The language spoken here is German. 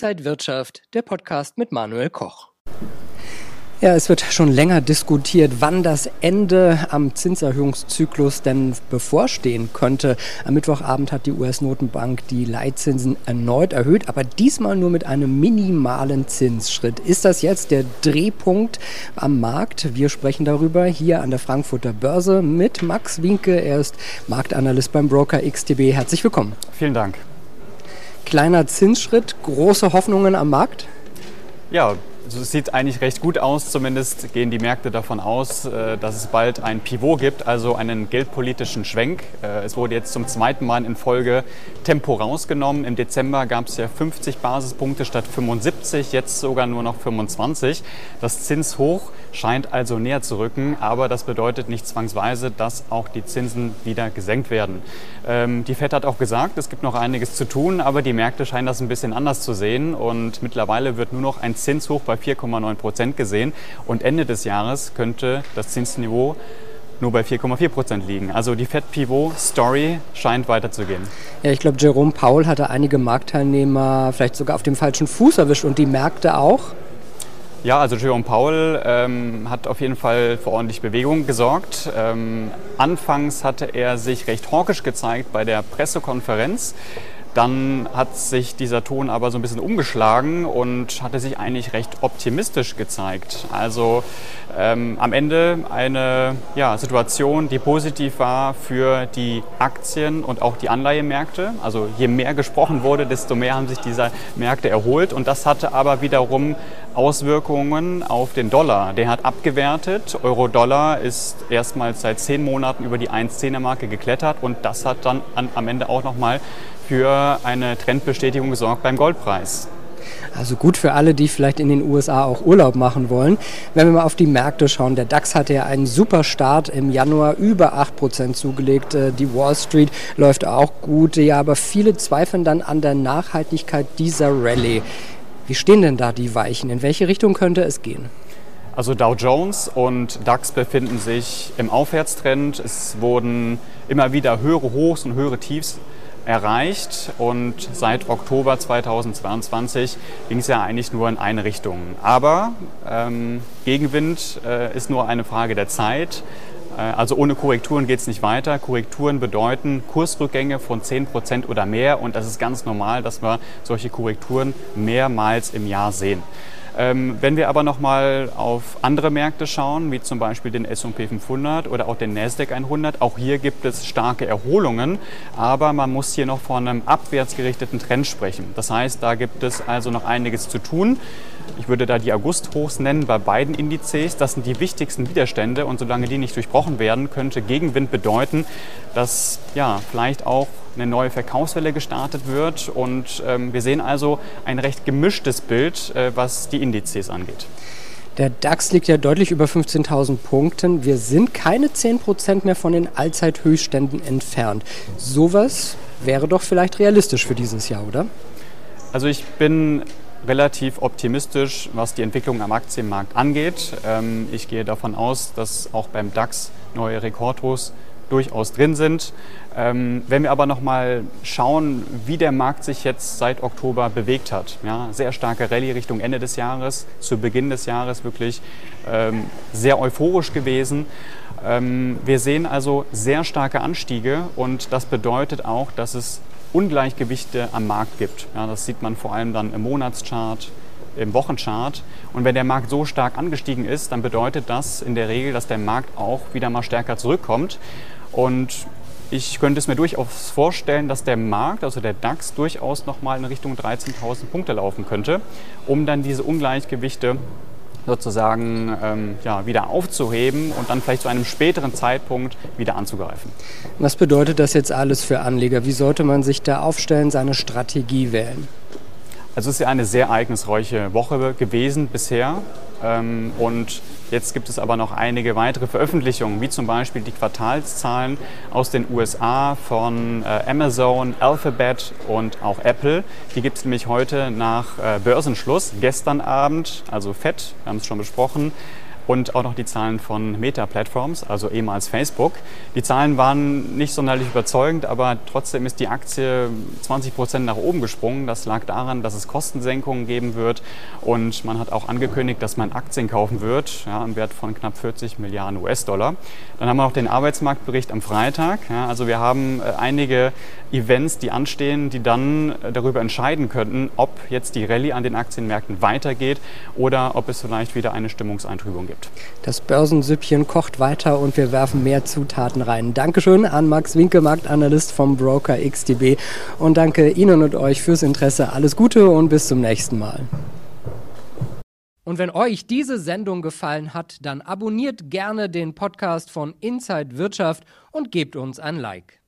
Inside Wirtschaft, der Podcast mit Manuel Koch. Ja, es wird schon länger diskutiert, wann das Ende am Zinserhöhungszyklus denn bevorstehen könnte. Am Mittwochabend hat die US-Notenbank die Leitzinsen erneut erhöht, aber diesmal nur mit einem minimalen Zinsschritt. Ist das jetzt der Drehpunkt am Markt? Wir sprechen darüber hier an der Frankfurter Börse mit Max Winke. Er ist Marktanalyst beim Broker XTB. Herzlich willkommen. Vielen Dank. Kleiner Zinsschritt, große Hoffnungen am Markt? Ja, also es sieht eigentlich recht gut aus, zumindest gehen die Märkte davon aus, äh, dass es bald ein Pivot gibt, also einen geldpolitischen Schwenk. Äh, es wurde jetzt zum zweiten Mal in Folge Tempo rausgenommen. Im Dezember gab es ja 50 Basispunkte statt 75, jetzt sogar nur noch 25. Das Zinshoch scheint also näher zu rücken, aber das bedeutet nicht zwangsweise, dass auch die Zinsen wieder gesenkt werden. Ähm, die FED hat auch gesagt, es gibt noch einiges zu tun, aber die Märkte scheinen das ein bisschen anders zu sehen und mittlerweile wird nur noch ein Zinshoch bei 4,9 Prozent gesehen und Ende des Jahres könnte das Zinsniveau nur bei 4,4 Prozent liegen. Also die Fed-Pivot-Story scheint weiterzugehen. Ja, ich glaube, Jerome Powell hatte einige Marktteilnehmer vielleicht sogar auf dem falschen Fuß erwischt und die Märkte auch. Ja, also Jerome Powell ähm, hat auf jeden Fall für ordentlich Bewegung gesorgt. Ähm, anfangs hatte er sich recht hawkisch gezeigt bei der Pressekonferenz. Dann hat sich dieser Ton aber so ein bisschen umgeschlagen und hatte sich eigentlich recht optimistisch gezeigt. Also ähm, am Ende eine ja, Situation, die positiv war für die Aktien und auch die Anleihemärkte. Also je mehr gesprochen wurde, desto mehr haben sich diese Märkte erholt. Und das hatte aber wiederum Auswirkungen auf den Dollar. Der hat abgewertet. Euro-Dollar ist erstmals seit zehn Monaten über die 1,10er-Marke geklettert und das hat dann an, am Ende auch nochmal für eine Trendbestätigung gesorgt beim Goldpreis. Also gut für alle, die vielleicht in den USA auch Urlaub machen wollen. Wenn wir mal auf die Märkte schauen, der DAX hatte ja einen super Start im Januar, über 8% zugelegt. Äh, die Wall Street läuft auch gut. Ja, aber viele zweifeln dann an der Nachhaltigkeit dieser Rallye. Wie stehen denn da die Weichen? In welche Richtung könnte es gehen? Also Dow Jones und DAX befinden sich im Aufwärtstrend. Es wurden immer wieder höhere Hochs und höhere Tiefs erreicht und seit Oktober 2022 ging es ja eigentlich nur in eine Richtung. Aber ähm, Gegenwind äh, ist nur eine Frage der Zeit. Äh, also ohne Korrekturen geht es nicht weiter. Korrekturen bedeuten Kursrückgänge von 10% oder mehr und das ist ganz normal, dass wir solche Korrekturen mehrmals im Jahr sehen. Ähm, wenn wir aber nochmal auf andere Märkte schauen, wie zum Beispiel den S&P 500 oder auch den Nasdaq 100, auch hier gibt es starke Erholungen, aber man muss hier noch von einem abwärtsgerichteten Trend sprechen. Das heißt, da gibt es also noch einiges zu tun. Ich würde da die August-Hochs nennen bei beiden Indizes. Das sind die wichtigsten Widerstände und solange die nicht durchbrochen werden, könnte Gegenwind bedeuten, dass ja, vielleicht auch eine neue Verkaufswelle gestartet wird. Und ähm, wir sehen also ein recht gemischtes Bild, äh, was die Indizes angeht. Der DAX liegt ja deutlich über 15.000 Punkten. Wir sind keine 10% mehr von den Allzeithöchstständen entfernt. Sowas wäre doch vielleicht realistisch für dieses Jahr, oder? Also ich bin relativ optimistisch, was die Entwicklung am Aktienmarkt angeht. Ähm, ich gehe davon aus, dass auch beim DAX neue Rekordhochs durchaus drin sind. Ähm, wenn wir aber noch mal schauen, wie der Markt sich jetzt seit Oktober bewegt hat, ja, sehr starke Rallye Richtung Ende des Jahres, zu Beginn des Jahres wirklich ähm, sehr euphorisch gewesen. Ähm, wir sehen also sehr starke Anstiege und das bedeutet auch, dass es Ungleichgewichte am Markt gibt. Ja, das sieht man vor allem dann im Monatschart, im Wochenchart. Und wenn der Markt so stark angestiegen ist, dann bedeutet das in der Regel, dass der Markt auch wieder mal stärker zurückkommt. Und ich könnte es mir durchaus vorstellen, dass der Markt, also der DAX, durchaus nochmal in Richtung 13.000 Punkte laufen könnte, um dann diese Ungleichgewichte sozusagen ähm, ja, wieder aufzuheben und dann vielleicht zu einem späteren Zeitpunkt wieder anzugreifen. Was bedeutet das jetzt alles für Anleger? Wie sollte man sich da aufstellen, seine Strategie wählen? Also es ist ja eine sehr ereignisreiche Woche gewesen bisher. Ähm, und jetzt gibt es aber noch einige weitere Veröffentlichungen, wie zum Beispiel die Quartalszahlen aus den USA von äh, Amazon, Alphabet und auch Apple. Die gibt es nämlich heute nach äh, Börsenschluss. Gestern Abend, also FED, wir haben es schon besprochen, und auch noch die Zahlen von Meta Platforms, also ehemals Facebook. Die Zahlen waren nicht sonderlich überzeugend, aber trotzdem ist die Aktie 20 Prozent nach oben gesprungen. Das lag daran, dass es Kostensenkungen geben wird und man hat auch angekündigt, dass man Aktien kaufen wird, ja, im Wert von knapp 40 Milliarden US-Dollar. Dann haben wir noch den Arbeitsmarktbericht am Freitag. Ja, also wir haben äh, einige Events, die anstehen, die dann äh, darüber entscheiden könnten, ob jetzt die Rallye an den Aktienmärkten weitergeht oder ob es vielleicht wieder eine Stimmungseintrübung gibt. Das Börsensüppchen kocht weiter und wir werfen mehr Zutaten rein. Dankeschön an Max Winke, Marktanalyst vom Broker XTB und danke Ihnen und euch fürs Interesse. Alles Gute und bis zum nächsten Mal. Und wenn euch diese Sendung gefallen hat, dann abonniert gerne den Podcast von Inside Wirtschaft und gebt uns ein Like.